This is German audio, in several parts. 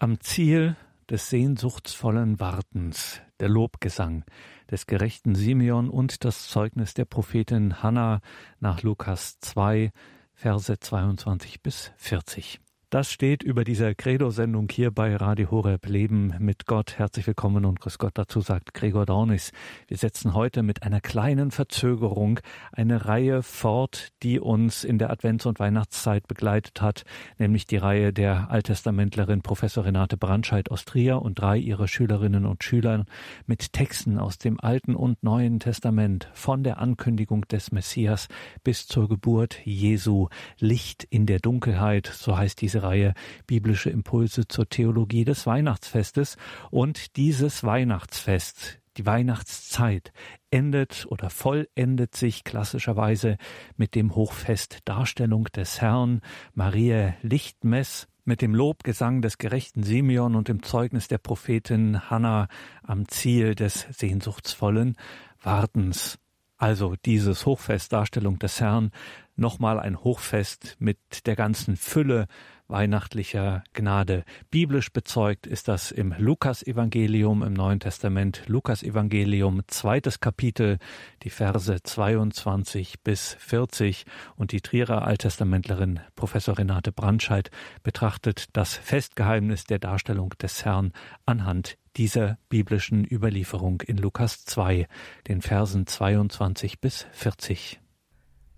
Am Ziel des sehnsuchtsvollen Wartens, der Lobgesang des gerechten Simeon und das Zeugnis der Prophetin Hannah nach Lukas 2, Verse 22 bis 40. Das steht über dieser Credo-Sendung hier bei Radio Horeb Leben mit Gott. Herzlich willkommen und Grüß Gott dazu sagt Gregor Dornis. Wir setzen heute mit einer kleinen Verzögerung eine Reihe fort, die uns in der Advents- und Weihnachtszeit begleitet hat, nämlich die Reihe der Alttestamentlerin Professor Renate Brandscheid aus Trier und drei ihrer Schülerinnen und Schüler mit Texten aus dem Alten und Neuen Testament von der Ankündigung des Messias bis zur Geburt Jesu. Licht in der Dunkelheit, so heißt diese diese Reihe biblische Impulse zur Theologie des Weihnachtsfestes. Und dieses Weihnachtsfest, die Weihnachtszeit, endet oder vollendet sich klassischerweise mit dem Hochfest Darstellung des Herrn, Maria Lichtmess, mit dem Lobgesang des gerechten Simeon und dem Zeugnis der Prophetin Hannah am Ziel des sehnsuchtsvollen Wartens. Also dieses Hochfest Darstellung des Herrn, nochmal ein Hochfest mit der ganzen Fülle weihnachtlicher Gnade. Biblisch bezeugt ist das im Lukas-Evangelium im Neuen Testament. Lukas-Evangelium, zweites Kapitel, die Verse 22 bis 40. Und die Trierer Alttestamentlerin Professor Renate Brandscheid betrachtet das Festgeheimnis der Darstellung des Herrn anhand dieser biblischen Überlieferung in Lukas 2, den Versen 22 bis 40.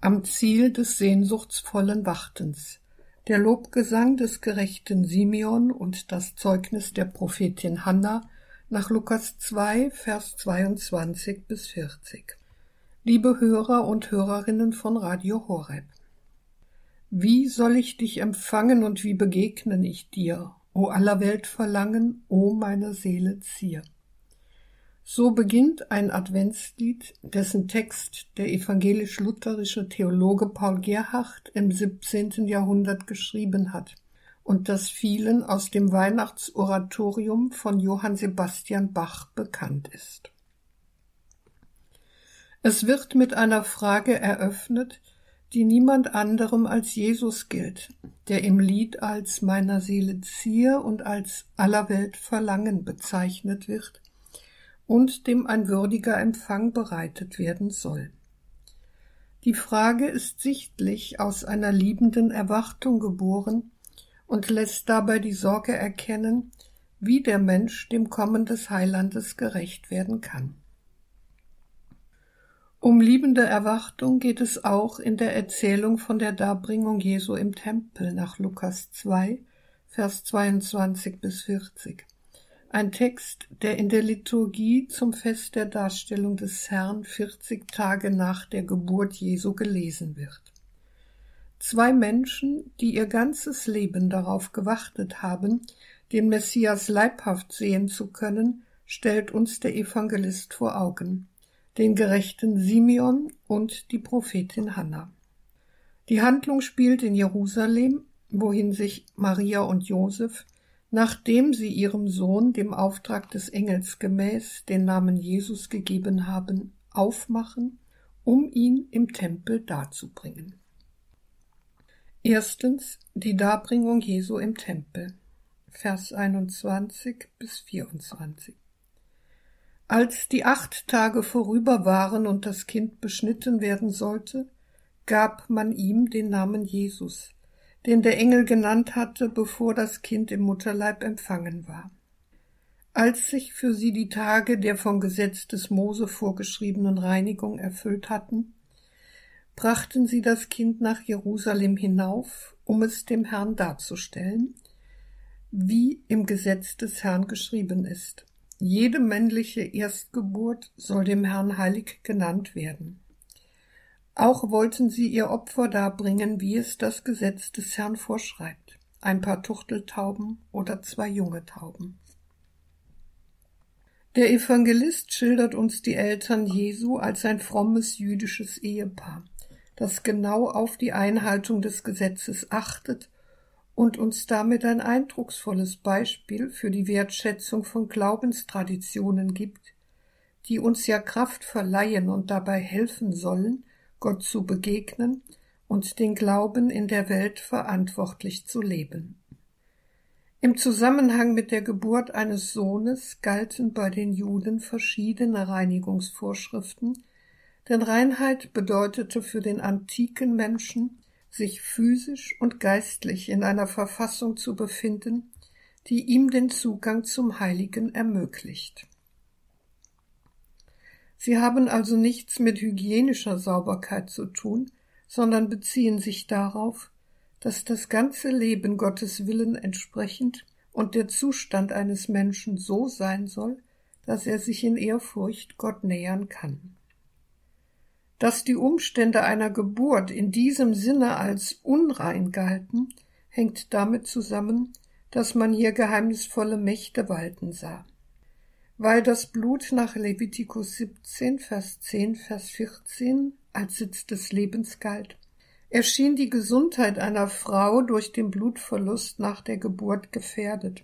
Am Ziel des sehnsuchtsvollen Wartens der Lobgesang des gerechten Simeon und das Zeugnis der Prophetin Hannah nach Lukas 2, Vers 22 bis 40. Liebe Hörer und Hörerinnen von Radio Horeb. Wie soll ich dich empfangen und wie begegnen ich dir, o aller Welt Verlangen, o meine Seele Zier? So beginnt ein Adventslied, dessen Text der evangelisch-lutherische Theologe Paul Gerhardt im 17. Jahrhundert geschrieben hat und das vielen aus dem Weihnachtsoratorium von Johann Sebastian Bach bekannt ist. Es wird mit einer Frage eröffnet, die niemand anderem als Jesus gilt, der im Lied als meiner Seele Zier und als aller Welt Verlangen bezeichnet wird und dem ein würdiger Empfang bereitet werden soll. Die Frage ist sichtlich aus einer liebenden Erwartung geboren und lässt dabei die Sorge erkennen, wie der Mensch dem Kommen des Heilandes gerecht werden kann. Um liebende Erwartung geht es auch in der Erzählung von der Darbringung Jesu im Tempel nach Lukas 2, Vers 22 bis 40. Ein Text, der in der Liturgie zum Fest der Darstellung des Herrn 40 Tage nach der Geburt Jesu gelesen wird. Zwei Menschen, die ihr ganzes Leben darauf gewartet haben, den Messias leibhaft sehen zu können, stellt uns der Evangelist vor Augen, den gerechten Simeon und die Prophetin Hannah. Die Handlung spielt in Jerusalem, wohin sich Maria und Josef nachdem sie ihrem Sohn dem Auftrag des Engels gemäß den Namen Jesus gegeben haben, aufmachen, um ihn im Tempel darzubringen. Erstens die Darbringung Jesu im Tempel. Vers 21 bis 24. Als die acht Tage vorüber waren und das Kind beschnitten werden sollte, gab man ihm den Namen Jesus, den der Engel genannt hatte, bevor das Kind im Mutterleib empfangen war. Als sich für sie die Tage der vom Gesetz des Mose vorgeschriebenen Reinigung erfüllt hatten, brachten sie das Kind nach Jerusalem hinauf, um es dem Herrn darzustellen, wie im Gesetz des Herrn geschrieben ist. Jede männliche Erstgeburt soll dem Herrn heilig genannt werden. Auch wollten sie ihr Opfer darbringen, wie es das Gesetz des Herrn vorschreibt, ein paar Tuchteltauben oder zwei junge Tauben. Der Evangelist schildert uns die Eltern Jesu als ein frommes jüdisches Ehepaar, das genau auf die Einhaltung des Gesetzes achtet und uns damit ein eindrucksvolles Beispiel für die Wertschätzung von Glaubenstraditionen gibt, die uns ja Kraft verleihen und dabei helfen sollen, Gott zu begegnen und den Glauben in der Welt verantwortlich zu leben. Im Zusammenhang mit der Geburt eines Sohnes galten bei den Juden verschiedene Reinigungsvorschriften, denn Reinheit bedeutete für den antiken Menschen, sich physisch und geistlich in einer Verfassung zu befinden, die ihm den Zugang zum Heiligen ermöglicht. Sie haben also nichts mit hygienischer Sauberkeit zu tun, sondern beziehen sich darauf, dass das ganze Leben Gottes Willen entsprechend und der Zustand eines Menschen so sein soll, dass er sich in Ehrfurcht Gott nähern kann. Dass die Umstände einer Geburt in diesem Sinne als unrein galten, hängt damit zusammen, dass man hier geheimnisvolle Mächte walten sah. Weil das Blut nach Levitikus 17, Vers 10, Vers 14 als Sitz des Lebens galt, erschien die Gesundheit einer Frau durch den Blutverlust nach der Geburt gefährdet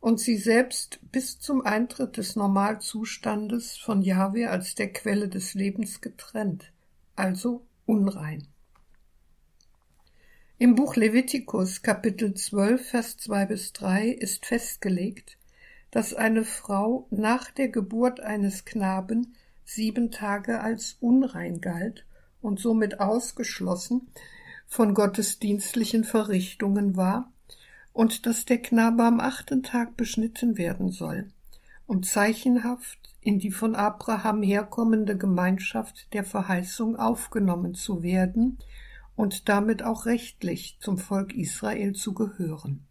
und sie selbst bis zum Eintritt des Normalzustandes von Jahwe als der Quelle des Lebens getrennt, also unrein. Im Buch Levitikus Kapitel 12 Vers 2 bis 3 ist festgelegt, dass eine Frau nach der Geburt eines Knaben sieben Tage als unrein galt und somit ausgeschlossen von gottesdienstlichen Verrichtungen war und dass der Knabe am achten Tag beschnitten werden soll, um zeichenhaft in die von Abraham herkommende Gemeinschaft der Verheißung aufgenommen zu werden und damit auch rechtlich zum Volk Israel zu gehören.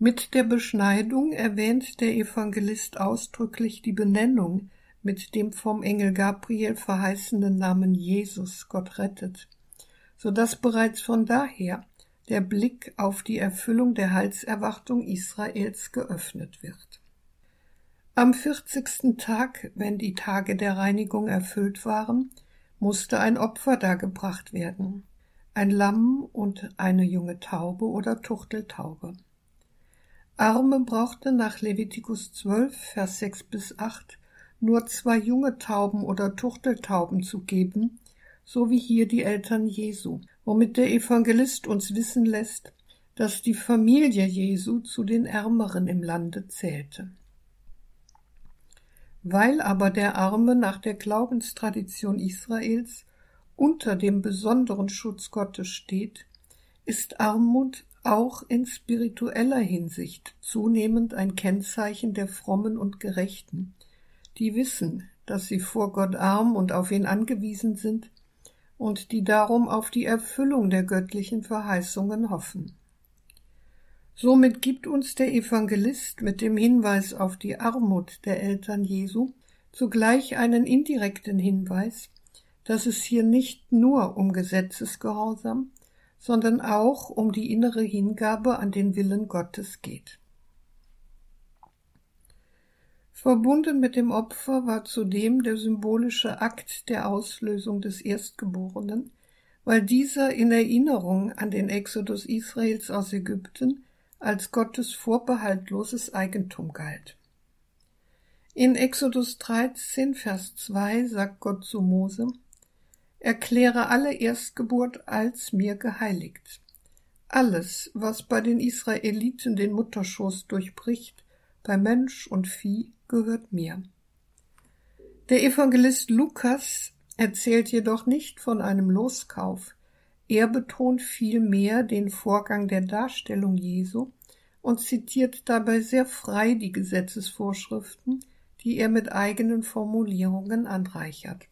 Mit der Beschneidung erwähnt der Evangelist ausdrücklich die Benennung mit dem vom Engel Gabriel verheißenen Namen Jesus Gott rettet, so dass bereits von daher der Blick auf die Erfüllung der Heilserwartung Israels geöffnet wird. Am vierzigsten Tag, wenn die Tage der Reinigung erfüllt waren, musste ein Opfer dargebracht werden, ein Lamm und eine junge Taube oder Tuchteltaube. Arme brauchten nach Levitikus 12, Vers 6 bis 8 nur zwei junge Tauben oder Tuchteltauben zu geben, so wie hier die Eltern Jesu, womit der Evangelist uns wissen lässt, dass die Familie Jesu zu den Ärmeren im Lande zählte. Weil aber der Arme nach der Glaubenstradition Israels unter dem besonderen Schutz Gottes steht, ist Armut auch in spiritueller Hinsicht zunehmend ein Kennzeichen der Frommen und Gerechten, die wissen, dass sie vor Gott arm und auf ihn angewiesen sind und die darum auf die Erfüllung der göttlichen Verheißungen hoffen. Somit gibt uns der Evangelist mit dem Hinweis auf die Armut der Eltern Jesu zugleich einen indirekten Hinweis, dass es hier nicht nur um Gesetzesgehorsam, sondern auch um die innere Hingabe an den Willen Gottes geht. Verbunden mit dem Opfer war zudem der symbolische Akt der Auslösung des Erstgeborenen, weil dieser in Erinnerung an den Exodus Israels aus Ägypten als Gottes vorbehaltloses Eigentum galt. In Exodus 13, Vers 2 sagt Gott zu Mose, Erkläre alle Erstgeburt als mir geheiligt. Alles, was bei den Israeliten den Mutterschoß durchbricht, bei Mensch und Vieh, gehört mir. Der Evangelist Lukas erzählt jedoch nicht von einem Loskauf. Er betont vielmehr den Vorgang der Darstellung Jesu und zitiert dabei sehr frei die Gesetzesvorschriften, die er mit eigenen Formulierungen anreichert.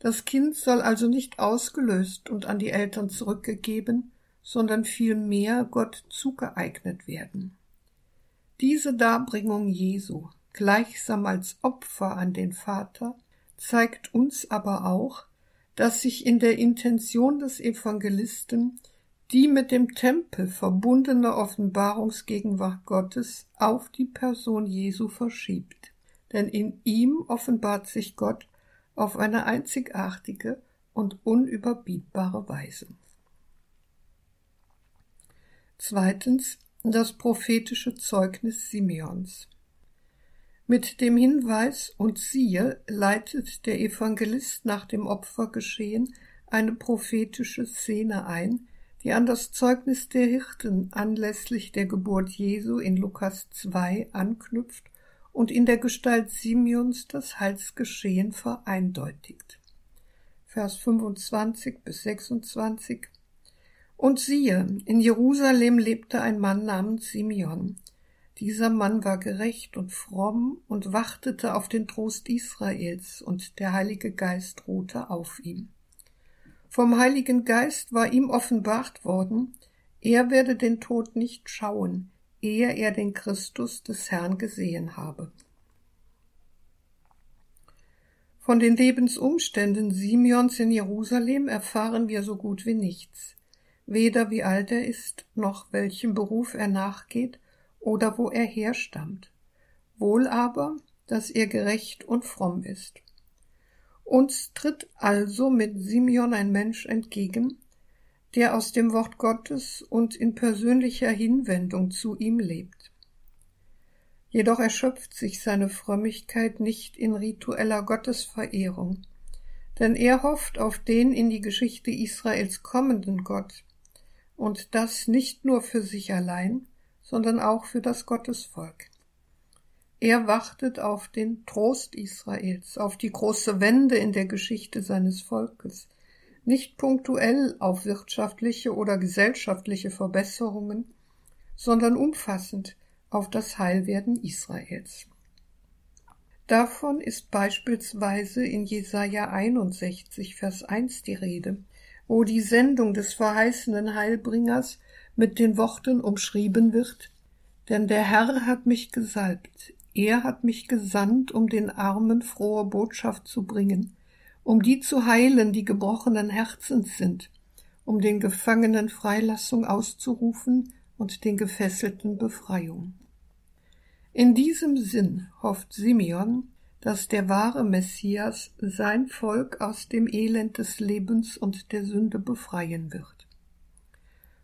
Das Kind soll also nicht ausgelöst und an die Eltern zurückgegeben, sondern vielmehr Gott zugeeignet werden. Diese Darbringung Jesu gleichsam als Opfer an den Vater, zeigt uns aber auch, dass sich in der Intention des Evangelisten die mit dem Tempel verbundene Offenbarungsgegenwart Gottes auf die Person Jesu verschiebt, denn in ihm offenbart sich Gott auf eine einzigartige und unüberbietbare Weise. Zweitens das prophetische Zeugnis Simeons. Mit dem Hinweis und siehe leitet der Evangelist nach dem Opfergeschehen eine prophetische Szene ein, die an das Zeugnis der Hirten anlässlich der Geburt Jesu in Lukas 2 anknüpft und in der Gestalt Simeons das Heilsgeschehen vereindeutigt. Vers 25 bis 26 Und siehe, in Jerusalem lebte ein Mann namens Simeon. Dieser Mann war gerecht und fromm und wartete auf den Trost Israels, und der Heilige Geist ruhte auf ihm. Vom Heiligen Geist war ihm offenbart worden, er werde den Tod nicht schauen, ehe er den Christus des Herrn gesehen habe. Von den Lebensumständen Simeons in Jerusalem erfahren wir so gut wie nichts, weder wie alt er ist, noch welchem Beruf er nachgeht oder wo er herstammt, wohl aber, dass er gerecht und fromm ist. Uns tritt also mit Simeon ein Mensch entgegen, der aus dem Wort Gottes und in persönlicher Hinwendung zu ihm lebt. Jedoch erschöpft sich seine Frömmigkeit nicht in ritueller Gottesverehrung, denn er hofft auf den in die Geschichte Israels kommenden Gott, und das nicht nur für sich allein, sondern auch für das Gottesvolk. Er wartet auf den Trost Israels, auf die große Wende in der Geschichte seines Volkes, nicht punktuell auf wirtschaftliche oder gesellschaftliche Verbesserungen, sondern umfassend auf das Heilwerden Israels. Davon ist beispielsweise in Jesaja 61, Vers 1 die Rede, wo die Sendung des verheißenen Heilbringers mit den Worten umschrieben wird, denn der Herr hat mich gesalbt, er hat mich gesandt, um den Armen frohe Botschaft zu bringen, um die zu heilen, die gebrochenen Herzens sind, um den Gefangenen Freilassung auszurufen und den Gefesselten Befreiung. In diesem Sinn hofft Simeon, dass der wahre Messias sein Volk aus dem Elend des Lebens und der Sünde befreien wird.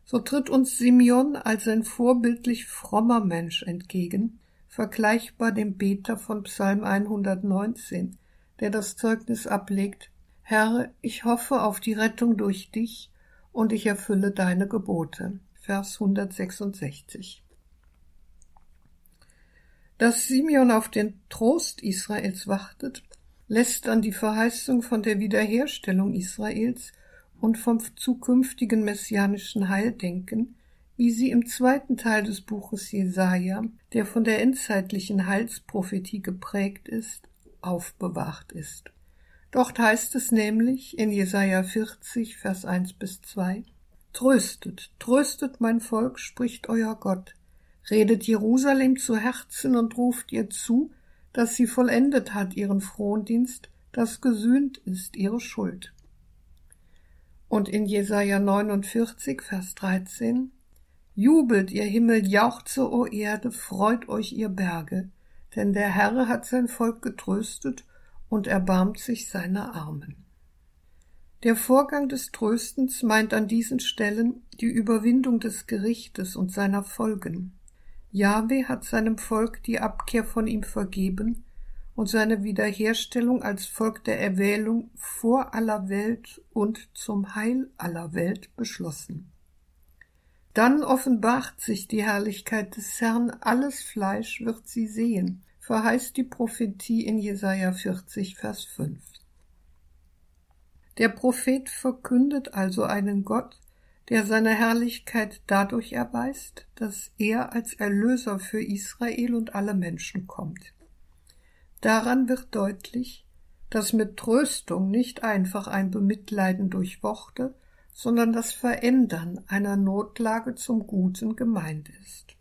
So tritt uns Simeon als ein vorbildlich frommer Mensch entgegen, vergleichbar dem Beter von Psalm 119, der das Zeugnis ablegt, Herr, ich hoffe auf die Rettung durch dich und ich erfülle deine Gebote. Vers 166. Dass Simeon auf den Trost Israels wartet, lässt an die Verheißung von der Wiederherstellung Israels und vom zukünftigen messianischen Heil denken, wie sie im zweiten Teil des Buches Jesaja, der von der endzeitlichen Heilsprophetie geprägt ist, aufbewahrt ist. Dort heißt es nämlich in Jesaja 40, Vers 1 bis 2, Tröstet, tröstet mein Volk, spricht euer Gott. Redet Jerusalem zu Herzen und ruft ihr zu, dass sie vollendet hat ihren Frondienst, dass gesühnt ist ihre Schuld. Und in Jesaja 49, Vers 13, Jubelt, ihr Himmel, jauchze, o Erde, freut euch, ihr Berge, denn der Herr hat sein Volk getröstet und erbarmt sich seiner Armen. Der Vorgang des Tröstens meint an diesen Stellen die Überwindung des Gerichtes und seiner Folgen. Jahwe hat seinem Volk die Abkehr von ihm vergeben und seine Wiederherstellung als Volk der Erwählung vor aller Welt und zum Heil aller Welt beschlossen. Dann offenbart sich die Herrlichkeit des Herrn, alles Fleisch wird sie sehen, verheißt die Prophetie in Jesaja 40, Vers 5. Der Prophet verkündet also einen Gott, der seine Herrlichkeit dadurch erweist, dass er als Erlöser für Israel und alle Menschen kommt. Daran wird deutlich, dass mit Tröstung nicht einfach ein Bemitleiden durch Worte, sondern das Verändern einer Notlage zum Guten gemeint ist.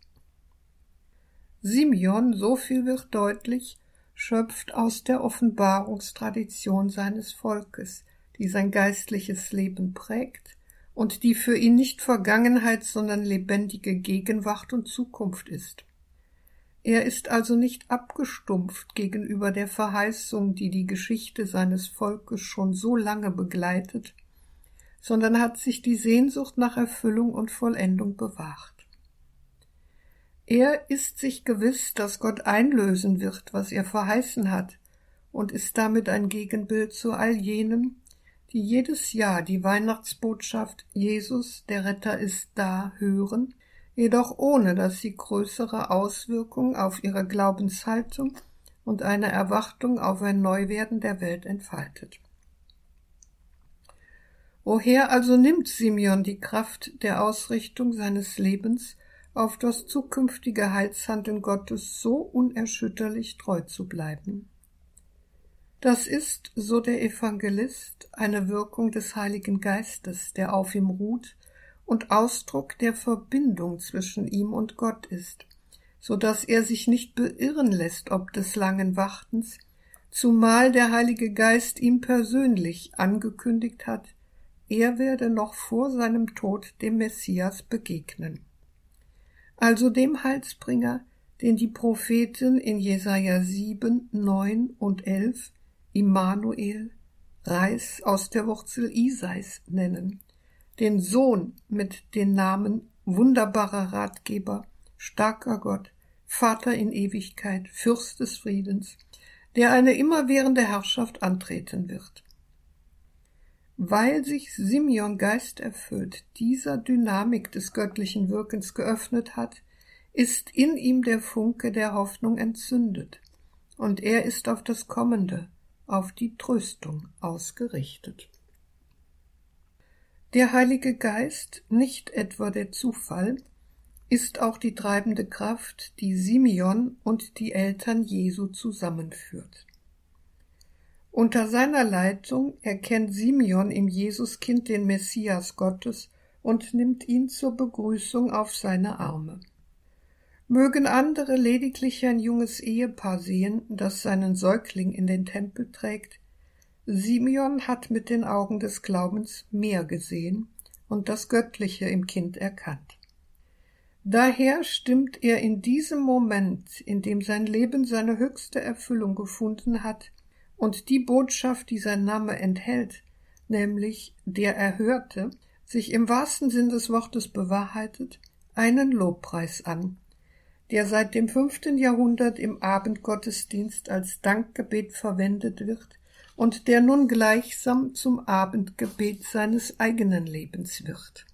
Simeon, so viel wird deutlich, schöpft aus der Offenbarungstradition seines Volkes, die sein geistliches Leben prägt und die für ihn nicht Vergangenheit, sondern lebendige Gegenwart und Zukunft ist. Er ist also nicht abgestumpft gegenüber der Verheißung, die die Geschichte seines Volkes schon so lange begleitet sondern hat sich die Sehnsucht nach Erfüllung und Vollendung bewahrt. Er ist sich gewiss, dass Gott einlösen wird, was er verheißen hat, und ist damit ein Gegenbild zu all jenen, die jedes Jahr die Weihnachtsbotschaft Jesus, der Retter ist da, hören, jedoch ohne dass sie größere Auswirkungen auf ihre Glaubenshaltung und eine Erwartung auf ein Neuwerden der Welt entfaltet. Woher also nimmt Simeon die Kraft der Ausrichtung seines Lebens auf das zukünftige Heilshandeln Gottes so unerschütterlich treu zu bleiben? Das ist, so der Evangelist, eine Wirkung des Heiligen Geistes, der auf ihm ruht und Ausdruck der Verbindung zwischen ihm und Gott ist, so dass er sich nicht beirren lässt ob des langen Wartens, zumal der Heilige Geist ihm persönlich angekündigt hat, er werde noch vor seinem Tod dem Messias begegnen. Also dem Heilsbringer, den die Propheten in Jesaja 7, 9 und 11 Immanuel, Reis aus der Wurzel Isais nennen, den Sohn mit den Namen wunderbarer Ratgeber, starker Gott, Vater in Ewigkeit, Fürst des Friedens, der eine immerwährende Herrschaft antreten wird. Weil sich Simeon geisterfüllt dieser Dynamik des göttlichen Wirkens geöffnet hat, ist in ihm der Funke der Hoffnung entzündet, und er ist auf das Kommende, auf die Tröstung ausgerichtet. Der Heilige Geist, nicht etwa der Zufall, ist auch die treibende Kraft, die Simeon und die Eltern Jesu zusammenführt. Unter seiner Leitung erkennt Simeon im Jesuskind den Messias Gottes und nimmt ihn zur Begrüßung auf seine Arme. Mögen andere lediglich ein junges Ehepaar sehen, das seinen Säugling in den Tempel trägt, Simeon hat mit den Augen des Glaubens mehr gesehen und das Göttliche im Kind erkannt. Daher stimmt er in diesem Moment, in dem sein Leben seine höchste Erfüllung gefunden hat, und die Botschaft, die sein Name enthält, nämlich der Erhörte, sich im wahrsten Sinn des Wortes bewahrheitet, einen Lobpreis an, der seit dem fünften Jahrhundert im Abendgottesdienst als Dankgebet verwendet wird und der nun gleichsam zum Abendgebet seines eigenen Lebens wird.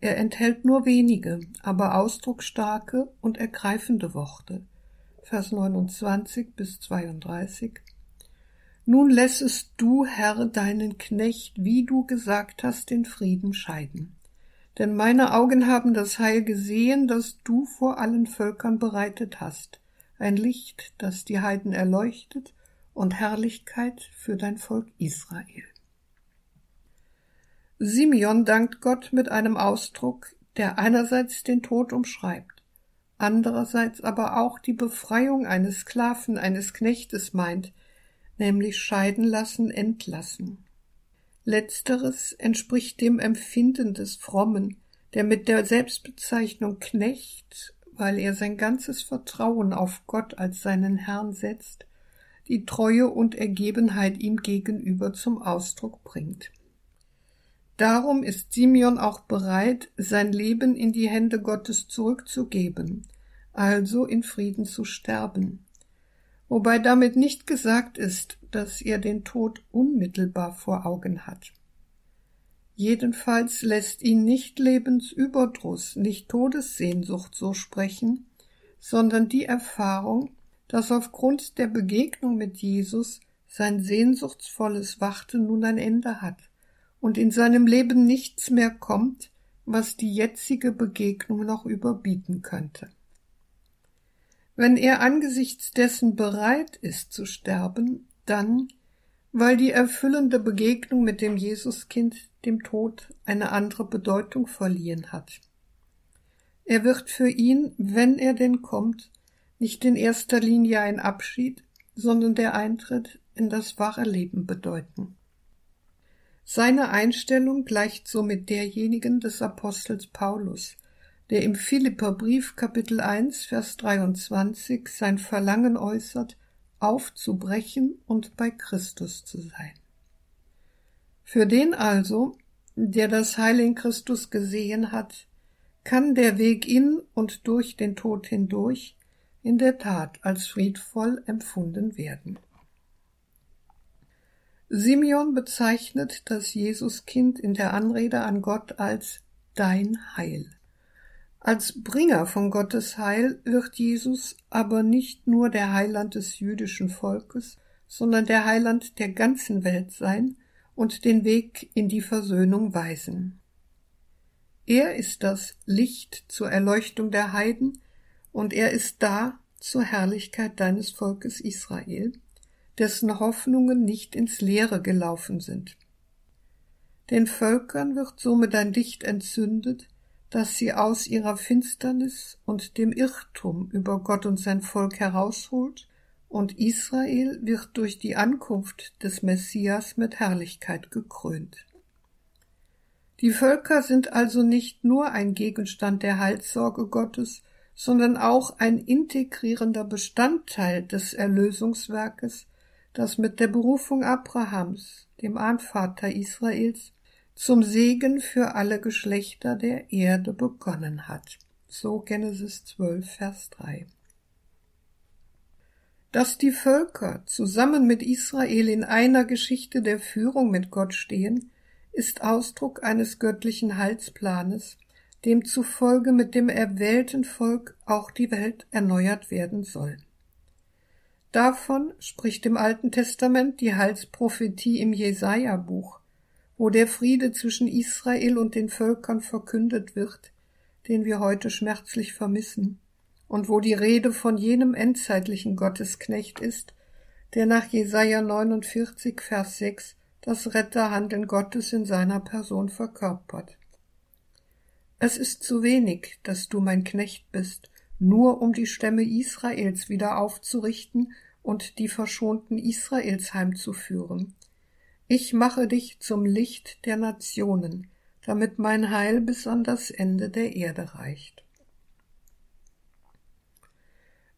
Er enthält nur wenige, aber ausdrucksstarke und ergreifende Worte. Vers 29 bis 32 nun lässest du, Herr, deinen Knecht, wie du gesagt hast, den Frieden scheiden. Denn meine Augen haben das Heil gesehen, das du vor allen Völkern bereitet hast, ein Licht, das die Heiden erleuchtet und Herrlichkeit für dein Volk Israel. Simeon dankt Gott mit einem Ausdruck, der einerseits den Tod umschreibt, andererseits aber auch die Befreiung eines Sklaven, eines Knechtes meint, nämlich scheiden lassen, entlassen. Letzteres entspricht dem Empfinden des Frommen, der mit der Selbstbezeichnung Knecht, weil er sein ganzes Vertrauen auf Gott als seinen Herrn setzt, die Treue und Ergebenheit ihm gegenüber zum Ausdruck bringt. Darum ist Simeon auch bereit, sein Leben in die Hände Gottes zurückzugeben, also in Frieden zu sterben, wobei damit nicht gesagt ist, dass er den Tod unmittelbar vor Augen hat. Jedenfalls lässt ihn nicht Lebensüberdruss, nicht Todessehnsucht so sprechen, sondern die Erfahrung, dass aufgrund der Begegnung mit Jesus sein sehnsuchtsvolles Warten nun ein Ende hat und in seinem Leben nichts mehr kommt, was die jetzige Begegnung noch überbieten könnte. Wenn er angesichts dessen bereit ist zu sterben, dann, weil die erfüllende Begegnung mit dem Jesuskind dem Tod eine andere Bedeutung verliehen hat. Er wird für ihn, wenn er denn kommt, nicht in erster Linie ein Abschied, sondern der Eintritt in das wahre Leben bedeuten. Seine Einstellung gleicht somit derjenigen des Apostels Paulus, der im Philipperbrief Kapitel 1 Vers 23 sein Verlangen äußert, aufzubrechen und bei Christus zu sein. Für den also, der das Heil in Christus gesehen hat, kann der Weg in und durch den Tod hindurch in der Tat als friedvoll empfunden werden. Simeon bezeichnet das Jesuskind in der Anrede an Gott als dein Heil. Als Bringer von Gottes Heil wird Jesus aber nicht nur der Heiland des jüdischen Volkes, sondern der Heiland der ganzen Welt sein und den Weg in die Versöhnung weisen. Er ist das Licht zur Erleuchtung der Heiden, und er ist da zur Herrlichkeit deines Volkes Israel, dessen Hoffnungen nicht ins Leere gelaufen sind. Den Völkern wird somit ein Licht entzündet, das sie aus ihrer Finsternis und dem Irrtum über Gott und sein Volk herausholt, und Israel wird durch die Ankunft des Messias mit Herrlichkeit gekrönt. Die Völker sind also nicht nur ein Gegenstand der Heilsorge Gottes, sondern auch ein integrierender Bestandteil des Erlösungswerkes, das mit der Berufung Abrahams, dem Ahnvater Israels, zum Segen für alle Geschlechter der Erde begonnen hat. So Genesis 12, Vers 3. Dass die Völker zusammen mit Israel in einer Geschichte der Führung mit Gott stehen, ist Ausdruck eines göttlichen Heilsplanes, demzufolge mit dem erwählten Volk auch die Welt erneuert werden soll. Davon spricht im Alten Testament die Heilsprophetie im Jesaja-Buch, wo der Friede zwischen Israel und den Völkern verkündet wird, den wir heute schmerzlich vermissen, und wo die Rede von jenem endzeitlichen Gottesknecht ist, der nach Jesaja 49, Vers 6 das Retterhandeln Gottes in seiner Person verkörpert. Es ist zu wenig, dass du mein Knecht bist, nur um die Stämme Israels wieder aufzurichten und die verschonten Israels heimzuführen. Ich mache dich zum Licht der Nationen, damit mein Heil bis an das Ende der Erde reicht.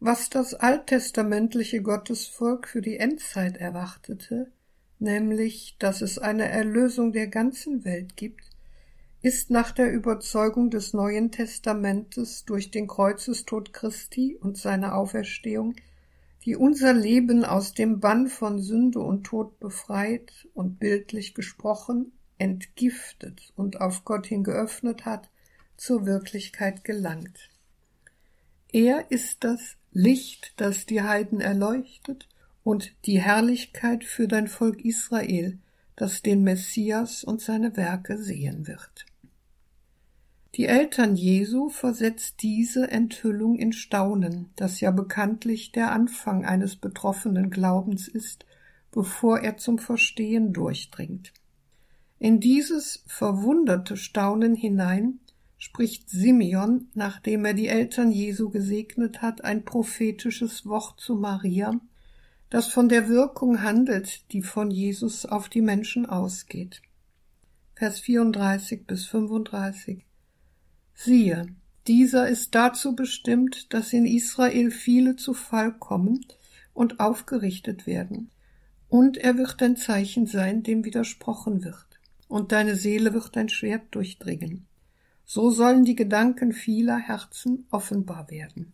Was das alttestamentliche Gottesvolk für die Endzeit erwartete, nämlich dass es eine Erlösung der ganzen Welt gibt, ist nach der Überzeugung des Neuen Testamentes durch den Kreuzestod Christi und seine Auferstehung, die unser Leben aus dem Bann von Sünde und Tod befreit und bildlich gesprochen entgiftet und auf Gott hin geöffnet hat, zur Wirklichkeit gelangt. Er ist das Licht, das die Heiden erleuchtet und die Herrlichkeit für dein Volk Israel, das den Messias und seine Werke sehen wird. Die Eltern Jesu versetzt diese Enthüllung in Staunen, das ja bekanntlich der Anfang eines betroffenen Glaubens ist, bevor er zum Verstehen durchdringt. In dieses verwunderte Staunen hinein spricht Simeon, nachdem er die Eltern Jesu gesegnet hat, ein prophetisches Wort zu Maria, das von der Wirkung handelt, die von Jesus auf die Menschen ausgeht. Vers 34 bis 35. Siehe, dieser ist dazu bestimmt, dass in Israel viele zu Fall kommen und aufgerichtet werden. Und er wird ein Zeichen sein, dem widersprochen wird. Und deine Seele wird ein Schwert durchdringen. So sollen die Gedanken vieler Herzen offenbar werden.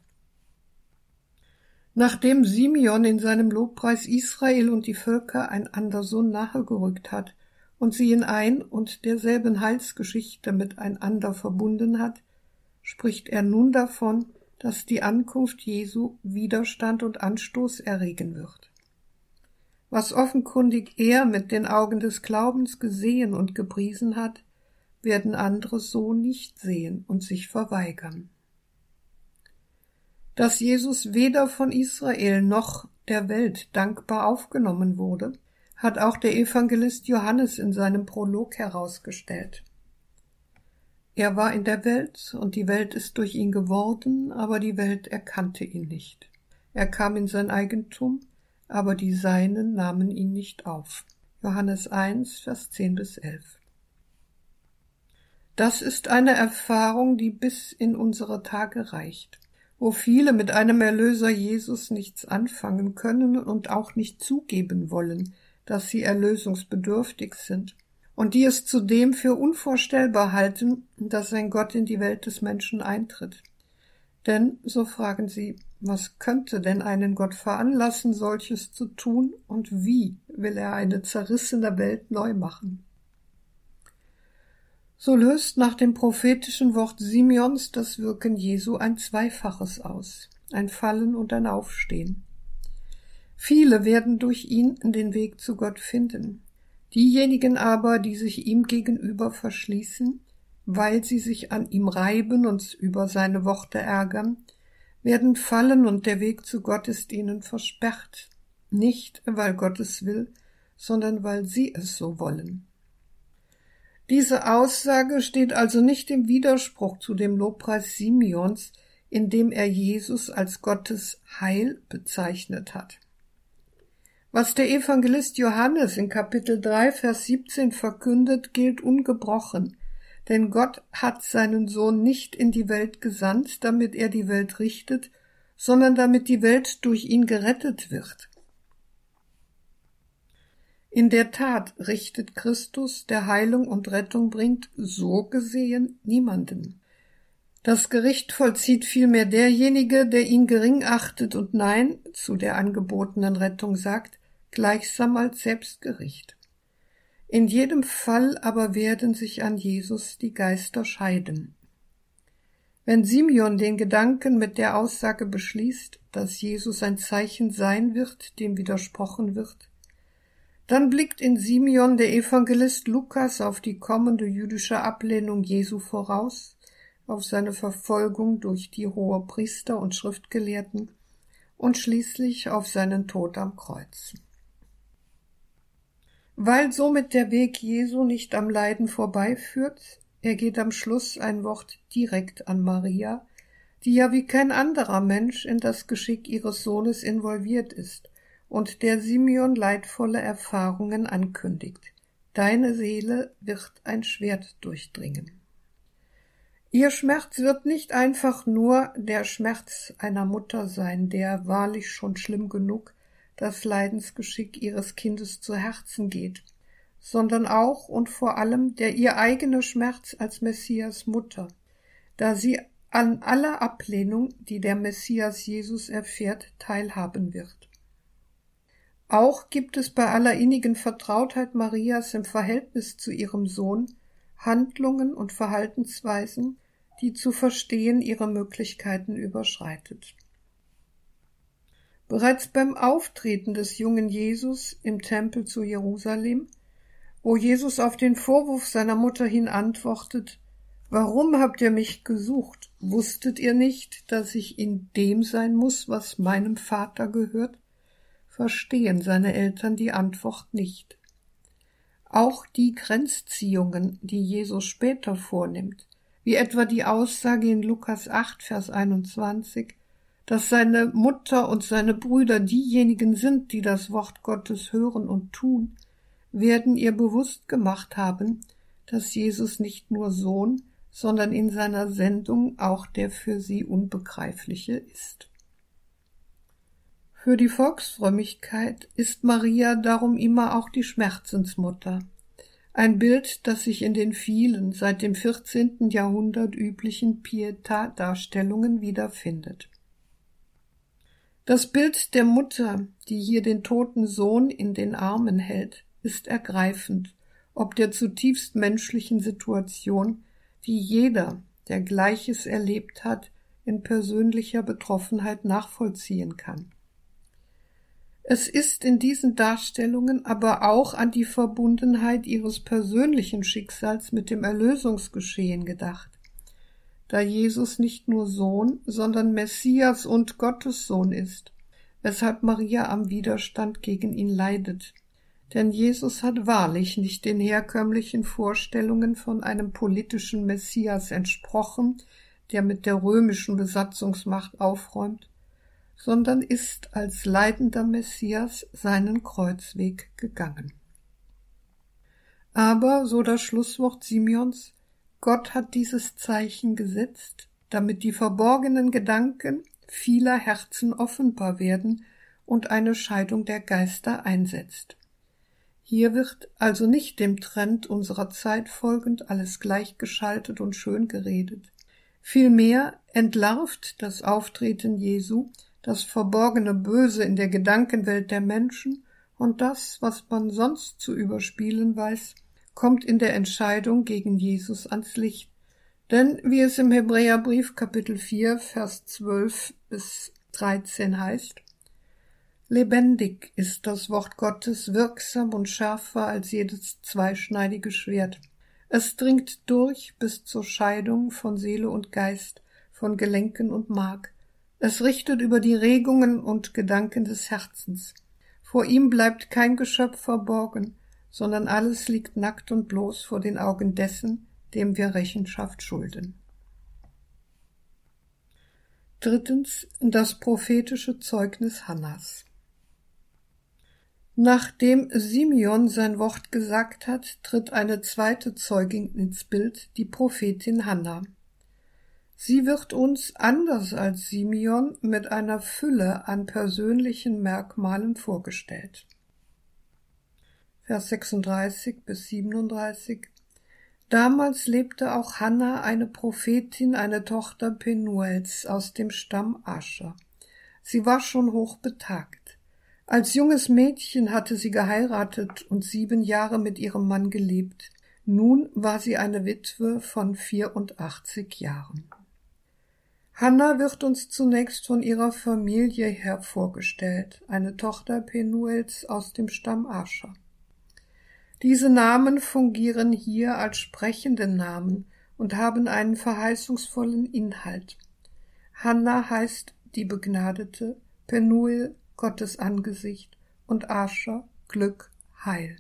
Nachdem Simeon in seinem Lobpreis Israel und die Völker einander so nahe gerückt hat und sie in ein und derselben Heilsgeschichte miteinander verbunden hat, spricht er nun davon, dass die Ankunft Jesu Widerstand und Anstoß erregen wird. Was offenkundig er mit den Augen des Glaubens gesehen und gepriesen hat, werden andere so nicht sehen und sich verweigern dass Jesus weder von Israel noch der Welt dankbar aufgenommen wurde, hat auch der Evangelist Johannes in seinem Prolog herausgestellt. Er war in der Welt, und die Welt ist durch ihn geworden, aber die Welt erkannte ihn nicht. Er kam in sein Eigentum, aber die Seinen nahmen ihn nicht auf. Johannes 1, Vers 10 bis 11. Das ist eine Erfahrung, die bis in unsere Tage reicht wo viele mit einem Erlöser Jesus nichts anfangen können und auch nicht zugeben wollen, dass sie erlösungsbedürftig sind, und die es zudem für unvorstellbar halten, dass ein Gott in die Welt des Menschen eintritt. Denn, so fragen sie, was könnte denn einen Gott veranlassen, solches zu tun, und wie will er eine zerrissene Welt neu machen? So löst nach dem prophetischen Wort Simeons das Wirken Jesu ein Zweifaches aus, ein Fallen und ein Aufstehen. Viele werden durch ihn den Weg zu Gott finden. Diejenigen aber, die sich ihm gegenüber verschließen, weil sie sich an ihm reiben und über seine Worte ärgern, werden fallen und der Weg zu Gott ist ihnen versperrt, nicht weil Gott es will, sondern weil sie es so wollen. Diese Aussage steht also nicht im Widerspruch zu dem Lobpreis Simeons, in dem er Jesus als Gottes Heil bezeichnet hat. Was der Evangelist Johannes in Kapitel 3, Vers 17 verkündet, gilt ungebrochen, denn Gott hat seinen Sohn nicht in die Welt gesandt, damit er die Welt richtet, sondern damit die Welt durch ihn gerettet wird. In der Tat richtet Christus, der Heilung und Rettung bringt, so gesehen niemanden. Das Gericht vollzieht vielmehr derjenige, der ihn gering achtet und Nein zu der angebotenen Rettung sagt, gleichsam als Selbstgericht. In jedem Fall aber werden sich an Jesus die Geister scheiden. Wenn Simeon den Gedanken mit der Aussage beschließt, dass Jesus ein Zeichen sein wird, dem widersprochen wird, dann blickt in Simeon der Evangelist Lukas auf die kommende jüdische Ablehnung Jesu voraus, auf seine Verfolgung durch die Hohepriester und Schriftgelehrten und schließlich auf seinen Tod am Kreuz. Weil somit der Weg Jesu nicht am Leiden vorbeiführt, ergeht am Schluss ein Wort direkt an Maria, die ja wie kein anderer Mensch in das Geschick ihres Sohnes involviert ist und der Simeon leidvolle Erfahrungen ankündigt. Deine Seele wird ein Schwert durchdringen. Ihr Schmerz wird nicht einfach nur der Schmerz einer Mutter sein, der wahrlich schon schlimm genug das Leidensgeschick ihres Kindes zu Herzen geht, sondern auch und vor allem der ihr eigene Schmerz als Messias Mutter, da sie an aller Ablehnung, die der Messias Jesus erfährt, teilhaben wird. Auch gibt es bei aller innigen Vertrautheit Marias im Verhältnis zu ihrem Sohn Handlungen und Verhaltensweisen, die zu verstehen ihre Möglichkeiten überschreitet. Bereits beim Auftreten des jungen Jesus im Tempel zu Jerusalem, wo Jesus auf den Vorwurf seiner Mutter hin antwortet, Warum habt ihr mich gesucht? Wusstet ihr nicht, dass ich in dem sein muss, was meinem Vater gehört? verstehen seine Eltern die Antwort nicht. Auch die Grenzziehungen, die Jesus später vornimmt, wie etwa die Aussage in Lukas 8, Vers 21, dass seine Mutter und seine Brüder diejenigen sind, die das Wort Gottes hören und tun, werden ihr bewusst gemacht haben, dass Jesus nicht nur Sohn, sondern in seiner Sendung auch der für sie Unbegreifliche ist. Für die Volksfrömmigkeit ist Maria darum immer auch die Schmerzensmutter, ein Bild, das sich in den vielen seit dem 14. Jahrhundert üblichen Pietà-Darstellungen wiederfindet. Das Bild der Mutter, die hier den toten Sohn in den Armen hält, ist ergreifend, ob der zutiefst menschlichen Situation, die jeder, der Gleiches erlebt hat, in persönlicher Betroffenheit nachvollziehen kann. Es ist in diesen Darstellungen aber auch an die Verbundenheit ihres persönlichen Schicksals mit dem Erlösungsgeschehen gedacht. Da Jesus nicht nur Sohn, sondern Messias und Gottessohn ist, weshalb Maria am Widerstand gegen ihn leidet. Denn Jesus hat wahrlich nicht den herkömmlichen Vorstellungen von einem politischen Messias entsprochen, der mit der römischen Besatzungsmacht aufräumt, sondern ist als leidender Messias seinen Kreuzweg gegangen. Aber, so das Schlusswort Simeons, Gott hat dieses Zeichen gesetzt, damit die verborgenen Gedanken vieler Herzen offenbar werden und eine Scheidung der Geister einsetzt. Hier wird also nicht dem Trend unserer Zeit folgend alles gleichgeschaltet und schön geredet. Vielmehr entlarvt das Auftreten Jesu das verborgene Böse in der Gedankenwelt der Menschen und das, was man sonst zu überspielen weiß, kommt in der Entscheidung gegen Jesus ans Licht. Denn wie es im Hebräerbrief Kapitel 4 Vers 12 bis 13 heißt, Lebendig ist das Wort Gottes wirksam und schärfer als jedes zweischneidige Schwert. Es dringt durch bis zur Scheidung von Seele und Geist, von Gelenken und Mark. Es richtet über die Regungen und Gedanken des Herzens. Vor ihm bleibt kein Geschöpf verborgen, sondern alles liegt nackt und bloß vor den Augen dessen, dem wir Rechenschaft schulden. Drittens das prophetische Zeugnis Hannas. Nachdem Simeon sein Wort gesagt hat, tritt eine zweite Zeugin ins Bild, die Prophetin Hannah. Sie wird uns anders als Simeon mit einer Fülle an persönlichen Merkmalen vorgestellt. Vers 36 bis 37 Damals lebte auch Hannah, eine Prophetin, eine Tochter Penuels aus dem Stamm Ascher. Sie war schon hoch betagt. Als junges Mädchen hatte sie geheiratet und sieben Jahre mit ihrem Mann gelebt. Nun war sie eine Witwe von 84 Jahren. Hanna wird uns zunächst von ihrer Familie her vorgestellt, eine Tochter Penuels aus dem Stamm Ascher. Diese Namen fungieren hier als sprechende Namen und haben einen verheißungsvollen Inhalt. Hanna heißt die Begnadete, Penuel Gottes Angesicht und Ascher Glück, Heil.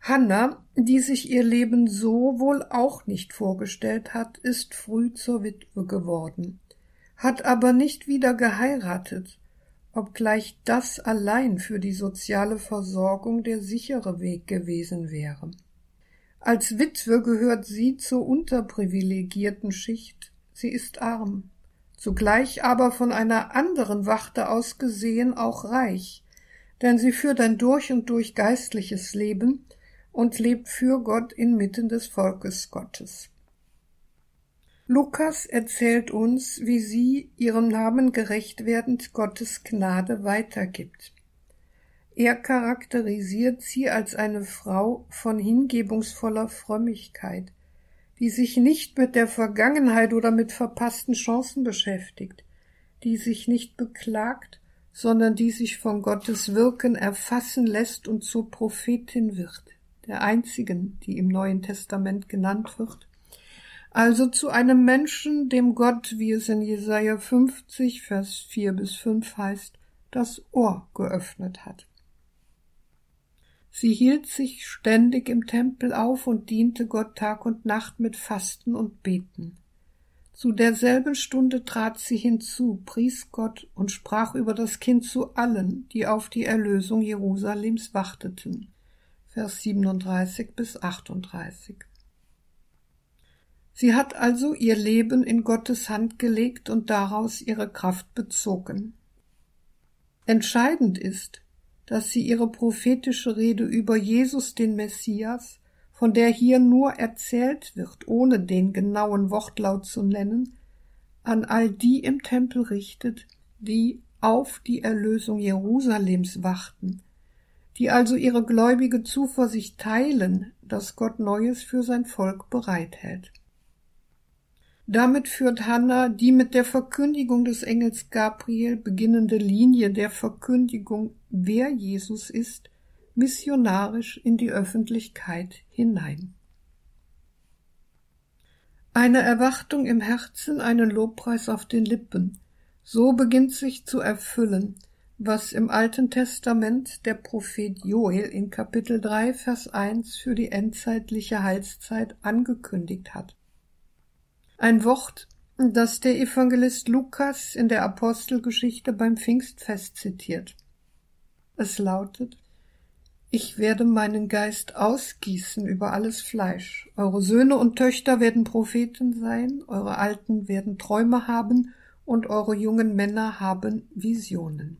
Hanna, die sich ihr Leben so wohl auch nicht vorgestellt hat, ist früh zur Witwe geworden, hat aber nicht wieder geheiratet, obgleich das allein für die soziale Versorgung der sichere Weg gewesen wäre. Als Witwe gehört sie zur unterprivilegierten Schicht, sie ist arm, zugleich aber von einer anderen Warte aus gesehen auch reich, denn sie führt ein durch und durch geistliches Leben, und lebt für Gott inmitten des Volkes Gottes. Lukas erzählt uns, wie sie ihrem Namen gerecht werdend Gottes Gnade weitergibt. Er charakterisiert sie als eine Frau von hingebungsvoller Frömmigkeit, die sich nicht mit der Vergangenheit oder mit verpassten Chancen beschäftigt, die sich nicht beklagt, sondern die sich von Gottes Wirken erfassen lässt und zur Prophetin wird der einzigen, die im Neuen Testament genannt wird, also zu einem Menschen, dem Gott, wie es in Jesaja 50, Vers 4 bis 5 heißt, das Ohr geöffnet hat. Sie hielt sich ständig im Tempel auf und diente Gott Tag und Nacht mit Fasten und Beten. Zu derselben Stunde trat sie hinzu, pries Gott und sprach über das Kind zu allen, die auf die Erlösung Jerusalems warteten. Vers 37 bis 38. Sie hat also ihr Leben in Gottes Hand gelegt und daraus ihre Kraft bezogen. Entscheidend ist, dass sie ihre prophetische Rede über Jesus den Messias, von der hier nur erzählt wird, ohne den genauen Wortlaut zu nennen, an all die im Tempel richtet, die auf die Erlösung Jerusalems warten, die also ihre gläubige Zuversicht teilen, dass Gott Neues für sein Volk bereithält. Damit führt Hannah die mit der Verkündigung des Engels Gabriel beginnende Linie der Verkündigung, wer Jesus ist, missionarisch in die Öffentlichkeit hinein. Eine Erwartung im Herzen, einen Lobpreis auf den Lippen, so beginnt sich zu erfüllen, was im Alten Testament der Prophet Joel in Kapitel 3, Vers 1 für die endzeitliche Heilszeit angekündigt hat. Ein Wort, das der Evangelist Lukas in der Apostelgeschichte beim Pfingstfest zitiert. Es lautet, ich werde meinen Geist ausgießen über alles Fleisch. Eure Söhne und Töchter werden Propheten sein, eure Alten werden Träume haben und eure jungen Männer haben Visionen.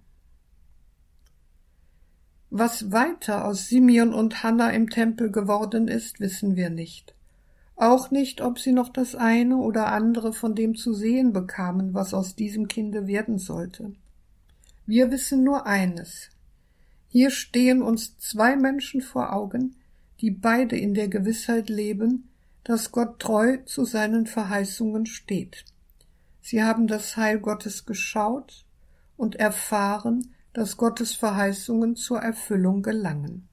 Was weiter aus Simeon und Hannah im Tempel geworden ist, wissen wir nicht. Auch nicht, ob sie noch das eine oder andere von dem zu sehen bekamen, was aus diesem Kinde werden sollte. Wir wissen nur eines. Hier stehen uns zwei Menschen vor Augen, die beide in der Gewissheit leben, dass Gott treu zu seinen Verheißungen steht. Sie haben das Heil Gottes geschaut und erfahren, dass Gottes Verheißungen zur Erfüllung gelangen.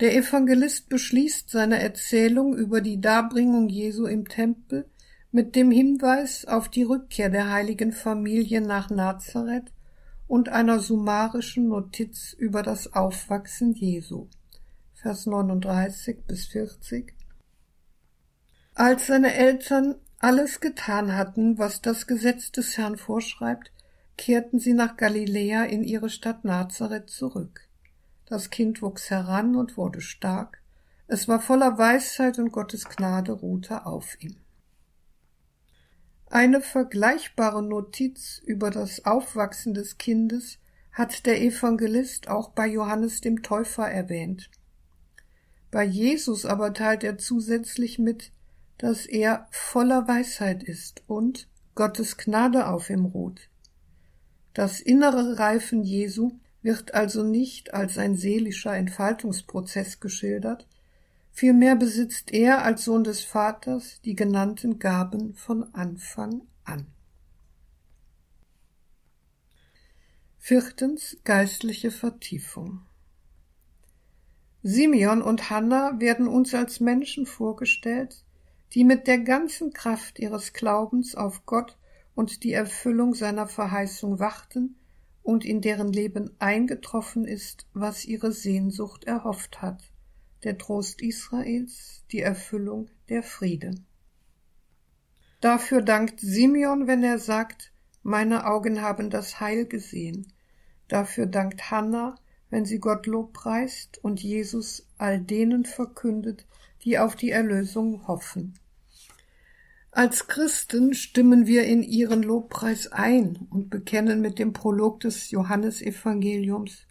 Der Evangelist beschließt seine Erzählung über die Darbringung Jesu im Tempel mit dem Hinweis auf die Rückkehr der heiligen Familie nach Nazareth und einer summarischen Notiz über das Aufwachsen Jesu. Vers 39 bis 40. Als seine Eltern alles getan hatten, was das Gesetz des Herrn vorschreibt, kehrten sie nach Galiläa in ihre Stadt Nazareth zurück. Das Kind wuchs heran und wurde stark, es war voller Weisheit und Gottes Gnade ruhte auf ihm. Eine vergleichbare Notiz über das Aufwachsen des Kindes hat der Evangelist auch bei Johannes dem Täufer erwähnt. Bei Jesus aber teilt er zusätzlich mit, dass er voller Weisheit ist und Gottes Gnade auf ihm ruht. Das innere Reifen Jesu wird also nicht als ein seelischer Entfaltungsprozess geschildert, vielmehr besitzt er als Sohn des Vaters die genannten Gaben von Anfang an. Viertens geistliche Vertiefung. Simeon und Hannah werden uns als Menschen vorgestellt, die mit der ganzen Kraft ihres Glaubens auf Gott und die Erfüllung seiner Verheißung wachten und in deren Leben eingetroffen ist, was ihre Sehnsucht erhofft hat, der Trost Israels, die Erfüllung der Friede. Dafür dankt Simeon, wenn er sagt, meine Augen haben das Heil gesehen. Dafür dankt Hannah, wenn sie Gott lobpreist und Jesus all denen verkündet, die auf die Erlösung hoffen. Als Christen stimmen wir in ihren Lobpreis ein und bekennen mit dem Prolog des Johannesevangeliums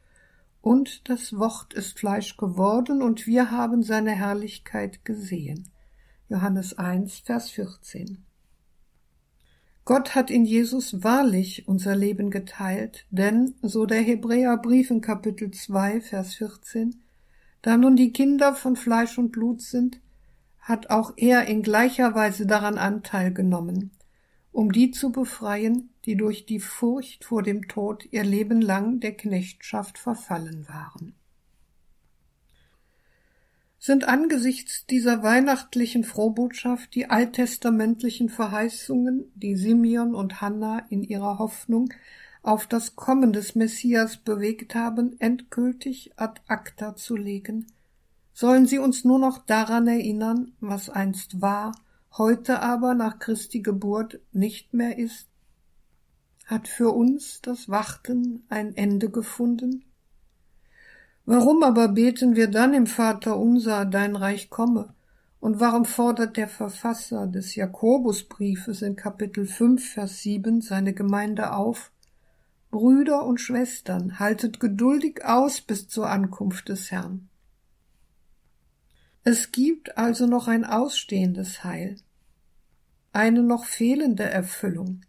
und das Wort ist Fleisch geworden und wir haben seine Herrlichkeit gesehen. Johannes 1, Vers 14. Gott hat in Jesus wahrlich unser Leben geteilt, denn, so der Hebräerbrief in Kapitel 2, Vers 14, da nun die Kinder von Fleisch und Blut sind, hat auch er in gleicher Weise daran Anteil genommen, um die zu befreien, die durch die Furcht vor dem Tod ihr Leben lang der Knechtschaft verfallen waren. Sind angesichts dieser weihnachtlichen Frohbotschaft die alttestamentlichen Verheißungen, die Simeon und Hannah in ihrer Hoffnung auf das Kommen des Messias bewegt haben, endgültig ad acta zu legen – sollen sie uns nur noch daran erinnern, was einst war, heute aber nach Christi Geburt nicht mehr ist? Hat für uns das Warten ein Ende gefunden? Warum aber beten wir dann im Vater unser, dein Reich komme? Und warum fordert der Verfasser des Jakobusbriefes in Kapitel 5, Vers 7 seine Gemeinde auf? Brüder und Schwestern, haltet geduldig aus bis zur Ankunft des Herrn. Es gibt also noch ein ausstehendes Heil, eine noch fehlende Erfüllung.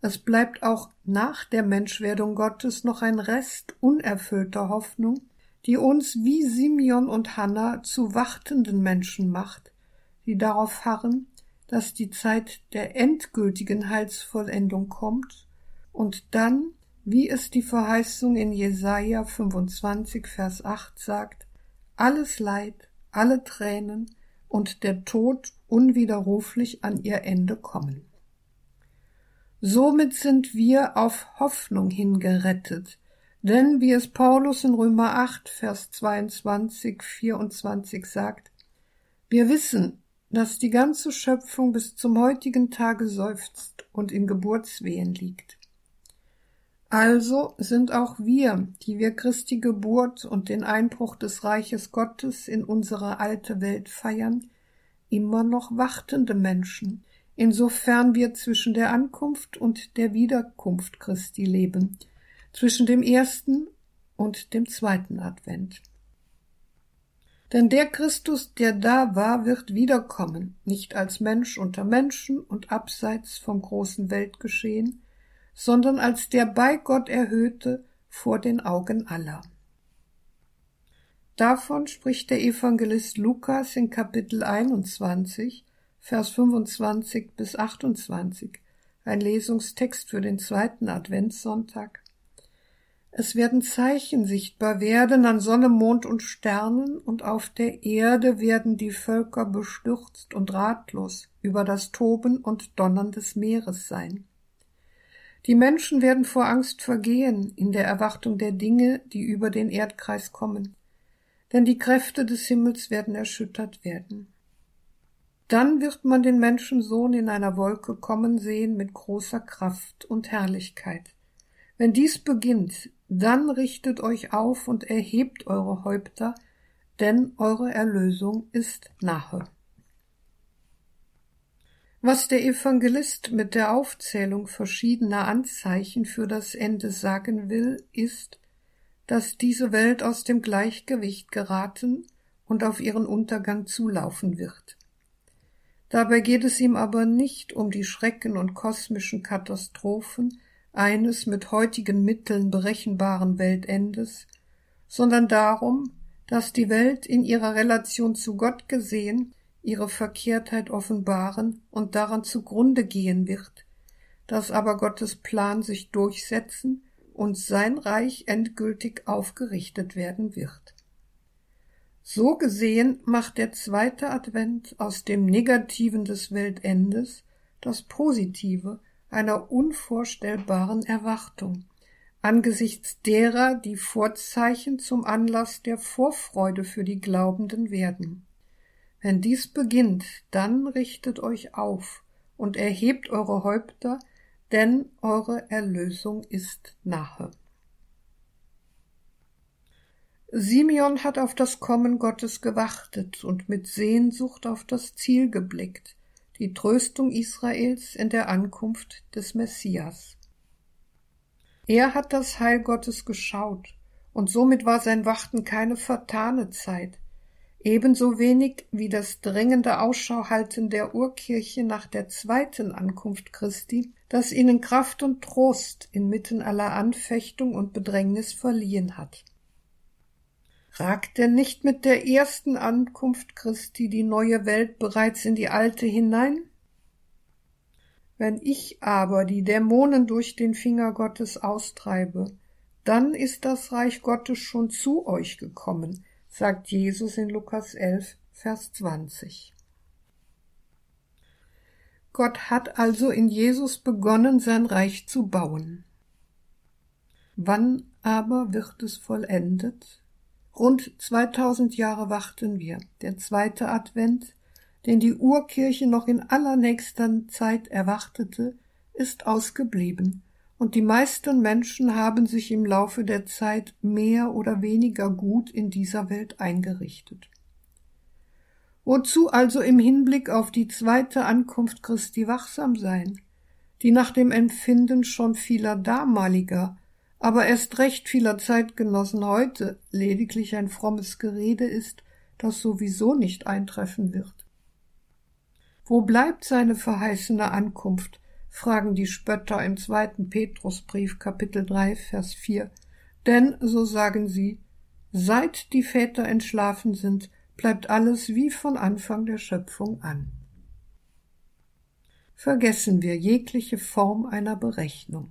Es bleibt auch nach der Menschwerdung Gottes noch ein Rest unerfüllter Hoffnung, die uns wie Simeon und Hannah zu wartenden Menschen macht, die darauf harren, dass die Zeit der endgültigen Heilsvollendung kommt und dann, wie es die Verheißung in Jesaja 25, Vers 8 sagt, alles Leid, alle Tränen und der Tod unwiderruflich an ihr Ende kommen. Somit sind wir auf Hoffnung hingerettet, denn wie es Paulus in Römer 8, Vers 22, 24 sagt, wir wissen, dass die ganze Schöpfung bis zum heutigen Tage seufzt und in Geburtswehen liegt. Also sind auch wir, die wir Christi Geburt und den Einbruch des Reiches Gottes in unsere alte Welt feiern, immer noch wartende Menschen, insofern wir zwischen der Ankunft und der Wiederkunft Christi leben, zwischen dem ersten und dem zweiten Advent. Denn der Christus, der da war, wird wiederkommen, nicht als Mensch unter Menschen und abseits vom großen Weltgeschehen, sondern als der bei Gott erhöhte vor den Augen aller. Davon spricht der Evangelist Lukas in Kapitel 21, Vers 25 bis 28, ein Lesungstext für den zweiten Adventssonntag. Es werden Zeichen sichtbar werden an Sonne, Mond und Sternen, und auf der Erde werden die Völker bestürzt und ratlos über das Toben und Donnern des Meeres sein. Die Menschen werden vor Angst vergehen in der Erwartung der Dinge, die über den Erdkreis kommen, denn die Kräfte des Himmels werden erschüttert werden. Dann wird man den Menschensohn in einer Wolke kommen sehen mit großer Kraft und Herrlichkeit. Wenn dies beginnt, dann richtet euch auf und erhebt eure Häupter, denn eure Erlösung ist nahe. Was der Evangelist mit der Aufzählung verschiedener Anzeichen für das Ende sagen will, ist, dass diese Welt aus dem Gleichgewicht geraten und auf ihren Untergang zulaufen wird. Dabei geht es ihm aber nicht um die Schrecken und kosmischen Katastrophen, eines mit heutigen Mitteln berechenbaren Weltendes, sondern darum, dass die Welt in ihrer Relation zu Gott gesehen ihre Verkehrtheit offenbaren und daran zugrunde gehen wird, dass aber Gottes Plan sich durchsetzen und sein Reich endgültig aufgerichtet werden wird. So gesehen macht der zweite Advent aus dem Negativen des Weltendes das Positive einer unvorstellbaren Erwartung, angesichts derer die Vorzeichen zum Anlass der Vorfreude für die Glaubenden werden. Wenn dies beginnt, dann richtet euch auf und erhebt eure Häupter, denn eure Erlösung ist nahe. Simeon hat auf das Kommen Gottes gewartet und mit Sehnsucht auf das Ziel geblickt die Tröstung Israels in der Ankunft des Messias. Er hat das Heil Gottes geschaut, und somit war sein Warten keine vertane Zeit, ebenso wenig wie das drängende Ausschauhalten der Urkirche nach der zweiten Ankunft Christi, das ihnen Kraft und Trost inmitten aller Anfechtung und Bedrängnis verliehen hat. Ragt denn nicht mit der ersten Ankunft Christi die neue Welt bereits in die alte hinein? Wenn ich aber die Dämonen durch den Finger Gottes austreibe, dann ist das Reich Gottes schon zu euch gekommen, sagt Jesus in Lukas 11, Vers 20. Gott hat also in Jesus begonnen, sein Reich zu bauen. Wann aber wird es vollendet? Rund 2000 Jahre warten wir. Der zweite Advent, den die Urkirche noch in allernächster Zeit erwartete, ist ausgeblieben, und die meisten Menschen haben sich im Laufe der Zeit mehr oder weniger gut in dieser Welt eingerichtet. Wozu also im Hinblick auf die zweite Ankunft Christi wachsam sein, die nach dem Empfinden schon vieler damaliger aber erst recht vieler Zeitgenossen heute lediglich ein frommes Gerede ist, das sowieso nicht eintreffen wird. Wo bleibt seine verheißene Ankunft? Fragen die Spötter im zweiten Petrusbrief Kapitel 3 Vers 4. Denn, so sagen sie, seit die Väter entschlafen sind, bleibt alles wie von Anfang der Schöpfung an. Vergessen wir jegliche Form einer Berechnung.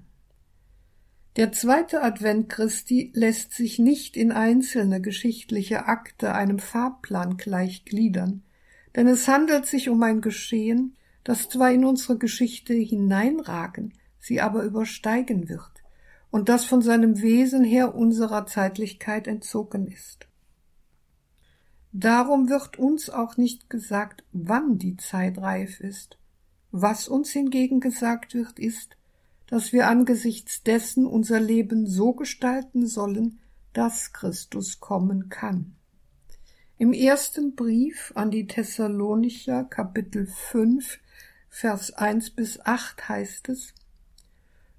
Der zweite Advent Christi lässt sich nicht in einzelne geschichtliche Akte einem Fahrplan gleich gliedern, denn es handelt sich um ein Geschehen, das zwar in unsere Geschichte hineinragen, sie aber übersteigen wird und das von seinem Wesen her unserer Zeitlichkeit entzogen ist. Darum wird uns auch nicht gesagt, wann die Zeit reif ist. Was uns hingegen gesagt wird, ist, dass wir angesichts dessen unser Leben so gestalten sollen, dass Christus kommen kann. Im ersten Brief an die Thessalonicher Kapitel 5 Vers 1 bis 8 heißt es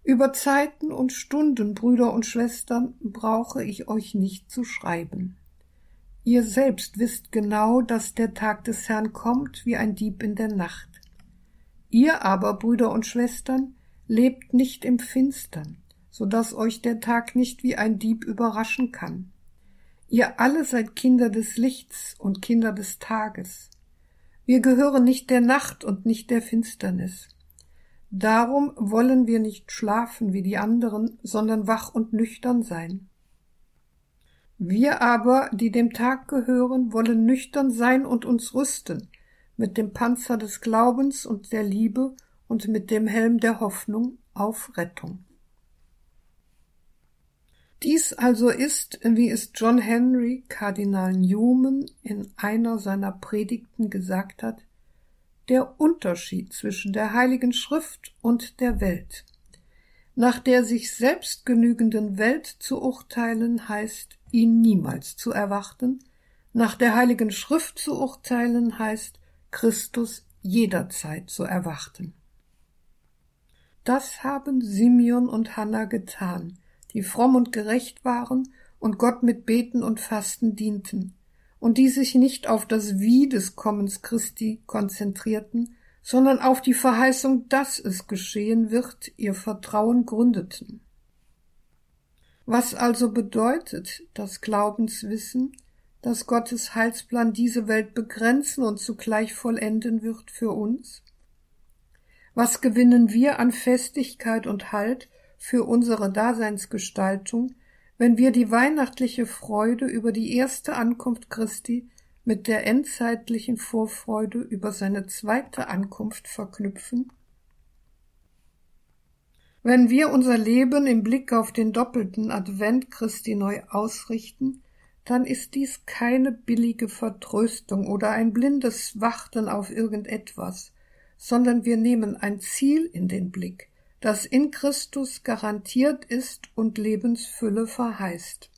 Über Zeiten und Stunden, Brüder und Schwestern, brauche ich euch nicht zu schreiben. Ihr selbst wisst genau, dass der Tag des Herrn kommt wie ein Dieb in der Nacht. Ihr aber, Brüder und Schwestern, lebt nicht im Finstern, so dass euch der Tag nicht wie ein Dieb überraschen kann. Ihr alle seid Kinder des Lichts und Kinder des Tages. Wir gehören nicht der Nacht und nicht der Finsternis. Darum wollen wir nicht schlafen wie die anderen, sondern wach und nüchtern sein. Wir aber, die dem Tag gehören, wollen nüchtern sein und uns rüsten, mit dem Panzer des Glaubens und der Liebe und mit dem Helm der Hoffnung auf Rettung. Dies also ist, wie es John Henry, Kardinal Newman, in einer seiner Predigten gesagt hat, der Unterschied zwischen der Heiligen Schrift und der Welt. Nach der sich selbst genügenden Welt zu urteilen heißt, ihn niemals zu erwarten, nach der Heiligen Schrift zu urteilen heißt, Christus jederzeit zu erwarten. Das haben Simeon und Hannah getan, die fromm und gerecht waren und Gott mit Beten und Fasten dienten, und die sich nicht auf das Wie des Kommens Christi konzentrierten, sondern auf die Verheißung, dass es geschehen wird, ihr Vertrauen gründeten. Was also bedeutet das Glaubenswissen, dass Gottes Heilsplan diese Welt begrenzen und zugleich vollenden wird für uns? Was gewinnen wir an Festigkeit und Halt für unsere Daseinsgestaltung, wenn wir die weihnachtliche Freude über die erste Ankunft Christi mit der endzeitlichen Vorfreude über seine zweite Ankunft verknüpfen? Wenn wir unser Leben im Blick auf den doppelten Advent Christi neu ausrichten, dann ist dies keine billige Vertröstung oder ein blindes Warten auf irgendetwas, sondern wir nehmen ein Ziel in den Blick, das in Christus garantiert ist und Lebensfülle verheißt.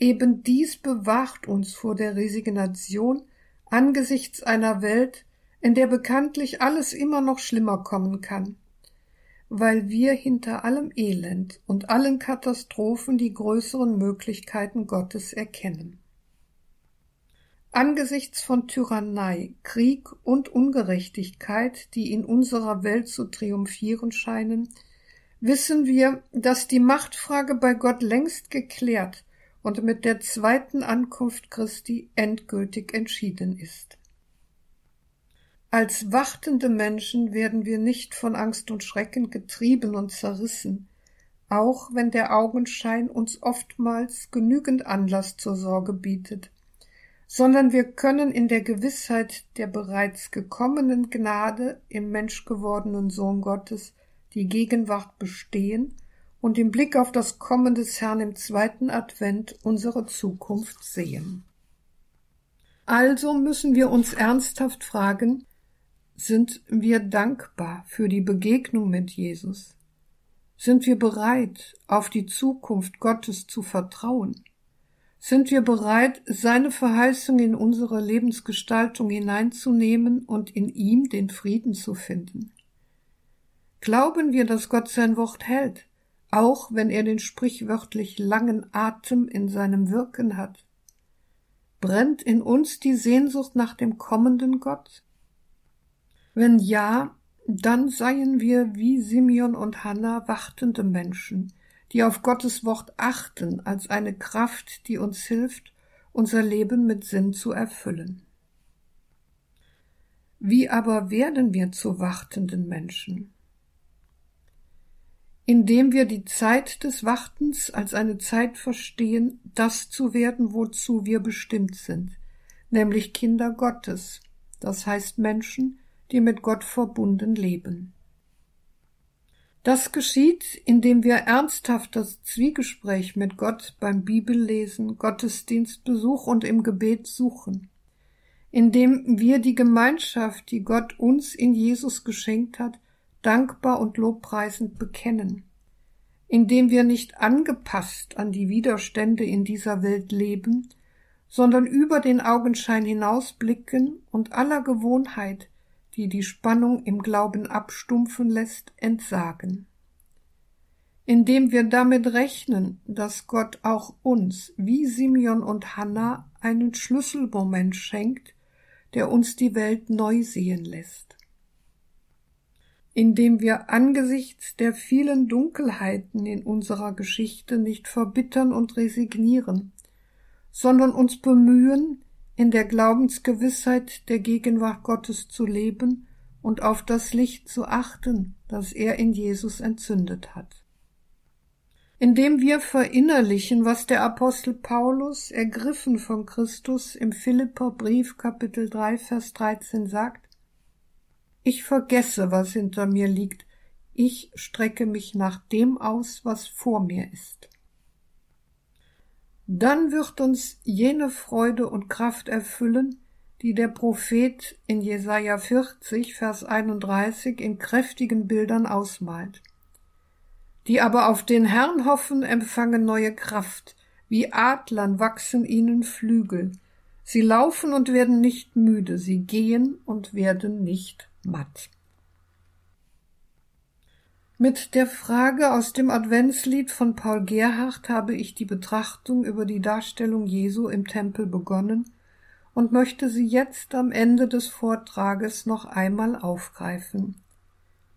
Eben dies bewahrt uns vor der Resignation angesichts einer Welt, in der bekanntlich alles immer noch schlimmer kommen kann, weil wir hinter allem Elend und allen Katastrophen die größeren Möglichkeiten Gottes erkennen. Angesichts von Tyrannei, Krieg und Ungerechtigkeit, die in unserer Welt zu triumphieren scheinen, wissen wir, dass die Machtfrage bei Gott längst geklärt und mit der zweiten Ankunft Christi endgültig entschieden ist. Als wartende Menschen werden wir nicht von Angst und Schrecken getrieben und zerrissen, auch wenn der Augenschein uns oftmals genügend Anlass zur Sorge bietet sondern wir können in der Gewissheit der bereits gekommenen Gnade im menschgewordenen Sohn Gottes die Gegenwart bestehen und im Blick auf das Kommen des Herrn im zweiten Advent unsere Zukunft sehen. Also müssen wir uns ernsthaft fragen, sind wir dankbar für die Begegnung mit Jesus? Sind wir bereit, auf die Zukunft Gottes zu vertrauen? Sind wir bereit, seine Verheißung in unsere Lebensgestaltung hineinzunehmen und in ihm den Frieden zu finden? Glauben wir, dass Gott sein Wort hält, auch wenn er den sprichwörtlich langen Atem in seinem Wirken hat? Brennt in uns die Sehnsucht nach dem kommenden Gott? Wenn ja, dann seien wir wie Simeon und Hannah wartende Menschen, die auf Gottes Wort achten als eine Kraft, die uns hilft, unser Leben mit Sinn zu erfüllen. Wie aber werden wir zu wartenden Menschen? Indem wir die Zeit des Wartens als eine Zeit verstehen, das zu werden, wozu wir bestimmt sind, nämlich Kinder Gottes, das heißt Menschen, die mit Gott verbunden leben. Das geschieht, indem wir ernsthaft das Zwiegespräch mit Gott beim Bibellesen, Gottesdienstbesuch und im Gebet suchen, indem wir die Gemeinschaft, die Gott uns in Jesus geschenkt hat, dankbar und lobpreisend bekennen, indem wir nicht angepasst an die Widerstände in dieser Welt leben, sondern über den Augenschein hinausblicken und aller Gewohnheit, die die Spannung im Glauben abstumpfen lässt, entsagen. indem wir damit rechnen, dass Gott auch uns, wie Simeon und Hannah, einen Schlüsselmoment schenkt, der uns die Welt neu sehen lässt. Indem wir angesichts der vielen Dunkelheiten in unserer Geschichte nicht verbittern und resignieren, sondern uns bemühen, in der Glaubensgewissheit der Gegenwart Gottes zu leben und auf das Licht zu achten, das er in Jesus entzündet hat. Indem wir verinnerlichen, was der Apostel Paulus, ergriffen von Christus, im Philipperbrief Kapitel 3 Vers 13 sagt, Ich vergesse, was hinter mir liegt, ich strecke mich nach dem aus, was vor mir ist. Dann wird uns jene Freude und Kraft erfüllen, die der Prophet in Jesaja 40, Vers 31 in kräftigen Bildern ausmalt. Die aber auf den Herrn hoffen, empfangen neue Kraft, wie Adlern wachsen ihnen Flügel. Sie laufen und werden nicht müde, sie gehen und werden nicht matt. Mit der Frage aus dem Adventslied von Paul Gerhardt habe ich die Betrachtung über die Darstellung Jesu im Tempel begonnen und möchte sie jetzt am Ende des Vortrages noch einmal aufgreifen.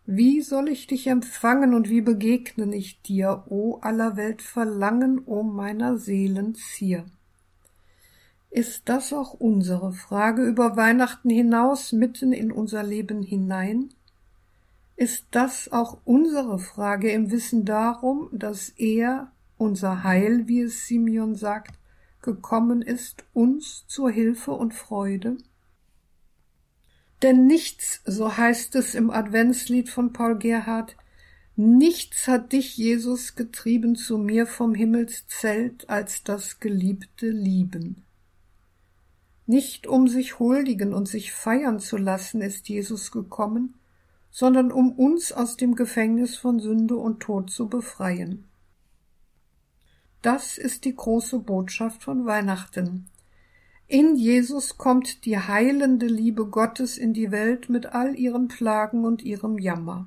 Wie soll ich dich empfangen und wie begegnen ich dir, o aller Welt Verlangen, o meiner Seelen Zier? Ist das auch unsere Frage über Weihnachten hinaus mitten in unser Leben hinein? Ist das auch unsere Frage im Wissen darum, dass er, unser Heil, wie es Simeon sagt, gekommen ist, uns zur Hilfe und Freude? Denn nichts, so heißt es im Adventslied von Paul Gerhard, nichts hat dich, Jesus, getrieben zu mir vom Himmelszelt als das geliebte Lieben. Nicht um sich huldigen und sich feiern zu lassen ist Jesus gekommen, sondern um uns aus dem Gefängnis von Sünde und Tod zu befreien. Das ist die große Botschaft von Weihnachten. In Jesus kommt die heilende Liebe Gottes in die Welt mit all ihren Plagen und ihrem Jammer.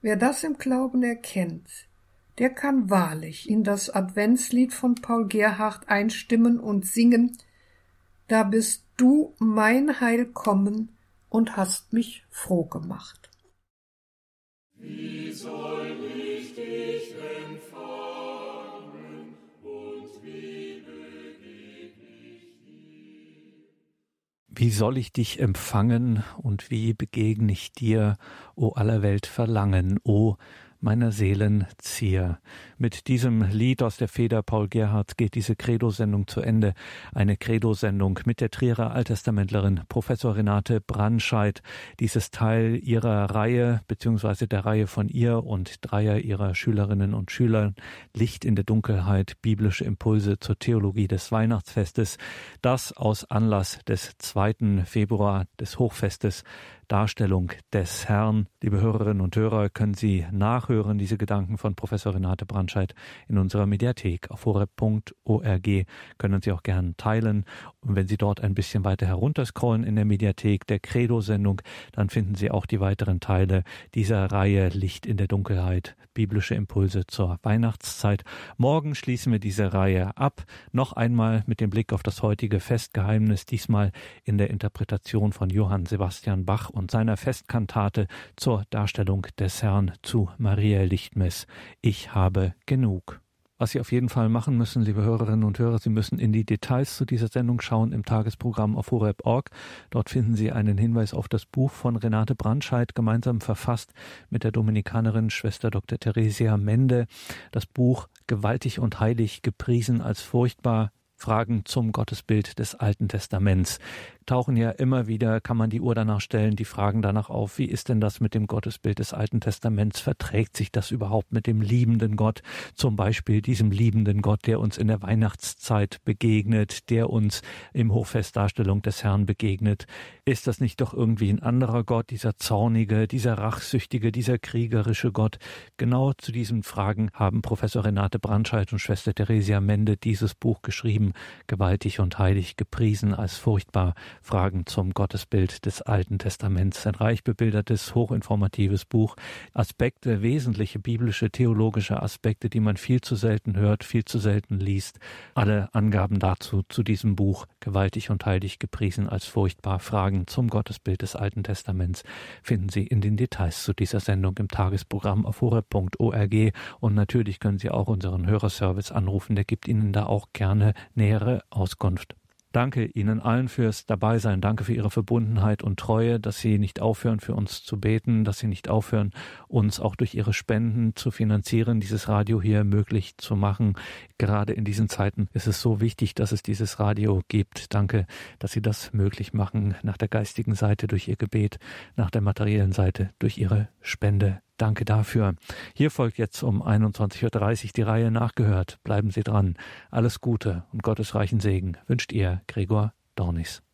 Wer das im Glauben erkennt, der kann wahrlich in das Adventslied von Paul Gerhard einstimmen und singen, da bist du mein Heil kommen und hast mich froh gemacht. Wie soll ich dich Wie soll ich dich empfangen und wie begegne ich dir, o aller Welt Verlangen, o meiner Seelen Zier. Mit diesem Lied aus der Feder Paul Gerhardt geht diese Credo-Sendung zu Ende. Eine Credo-Sendung mit der Trierer Alttestamentlerin Professor Renate Brandscheid. Dieses Teil ihrer Reihe beziehungsweise der Reihe von ihr und dreier ihrer Schülerinnen und Schülern Licht in der Dunkelheit, biblische Impulse zur Theologie des Weihnachtsfestes. Das aus Anlass des zweiten Februar des Hochfestes Darstellung des Herrn. Liebe Hörerinnen und Hörer, können Sie nachhören, diese Gedanken von Professor Renate Brandscheid in unserer Mediathek auf horeb.org. Können Sie auch gern teilen. Und wenn Sie dort ein bisschen weiter herunterscrollen in der Mediathek der Credo-Sendung, dann finden Sie auch die weiteren Teile dieser Reihe Licht in der Dunkelheit, biblische Impulse zur Weihnachtszeit. Morgen schließen wir diese Reihe ab. Noch einmal mit dem Blick auf das heutige Festgeheimnis, diesmal in der Interpretation von Johann Sebastian Bach und seiner Festkantate zur Darstellung des Herrn zu Maria Lichtmess. Ich habe genug. Was Sie auf jeden Fall machen müssen, liebe Hörerinnen und Hörer, Sie müssen in die Details zu dieser Sendung schauen im Tagesprogramm auf horeb.org. Dort finden Sie einen Hinweis auf das Buch von Renate Brandscheid, gemeinsam verfasst mit der Dominikanerin Schwester Dr. Theresia Mende. Das Buch Gewaltig und heilig gepriesen als furchtbar Fragen zum Gottesbild des Alten Testaments tauchen ja immer wieder, kann man die Uhr danach stellen, die Fragen danach auf, wie ist denn das mit dem Gottesbild des Alten Testaments? Verträgt sich das überhaupt mit dem liebenden Gott? Zum Beispiel diesem liebenden Gott, der uns in der Weihnachtszeit begegnet, der uns im Hochfestdarstellung des Herrn begegnet. Ist das nicht doch irgendwie ein anderer Gott, dieser zornige, dieser rachsüchtige, dieser kriegerische Gott? Genau zu diesen Fragen haben Professor Renate Brandscheid und Schwester Theresia Mende dieses Buch geschrieben, gewaltig und heilig gepriesen als furchtbar Fragen zum Gottesbild des Alten Testaments. Ein reich bebildertes, hochinformatives Buch. Aspekte, wesentliche biblische, theologische Aspekte, die man viel zu selten hört, viel zu selten liest. Alle Angaben dazu zu diesem Buch, gewaltig und heilig gepriesen als furchtbar. Fragen zum Gottesbild des Alten Testaments finden Sie in den Details zu dieser Sendung im Tagesprogramm auf horeb.org. Und natürlich können Sie auch unseren Hörerservice anrufen. Der gibt Ihnen da auch gerne nähere Auskunft. Danke Ihnen allen fürs Dabeisein. Danke für Ihre Verbundenheit und Treue, dass Sie nicht aufhören, für uns zu beten, dass Sie nicht aufhören, uns auch durch Ihre Spenden zu finanzieren, dieses Radio hier möglich zu machen. Gerade in diesen Zeiten ist es so wichtig, dass es dieses Radio gibt. Danke, dass Sie das möglich machen, nach der geistigen Seite durch Ihr Gebet, nach der materiellen Seite durch Ihre Spende. Danke dafür. Hier folgt jetzt um 21.30 Uhr die Reihe nachgehört. Bleiben Sie dran. Alles Gute und Gottes reichen Segen wünscht Ihr Gregor Dornis.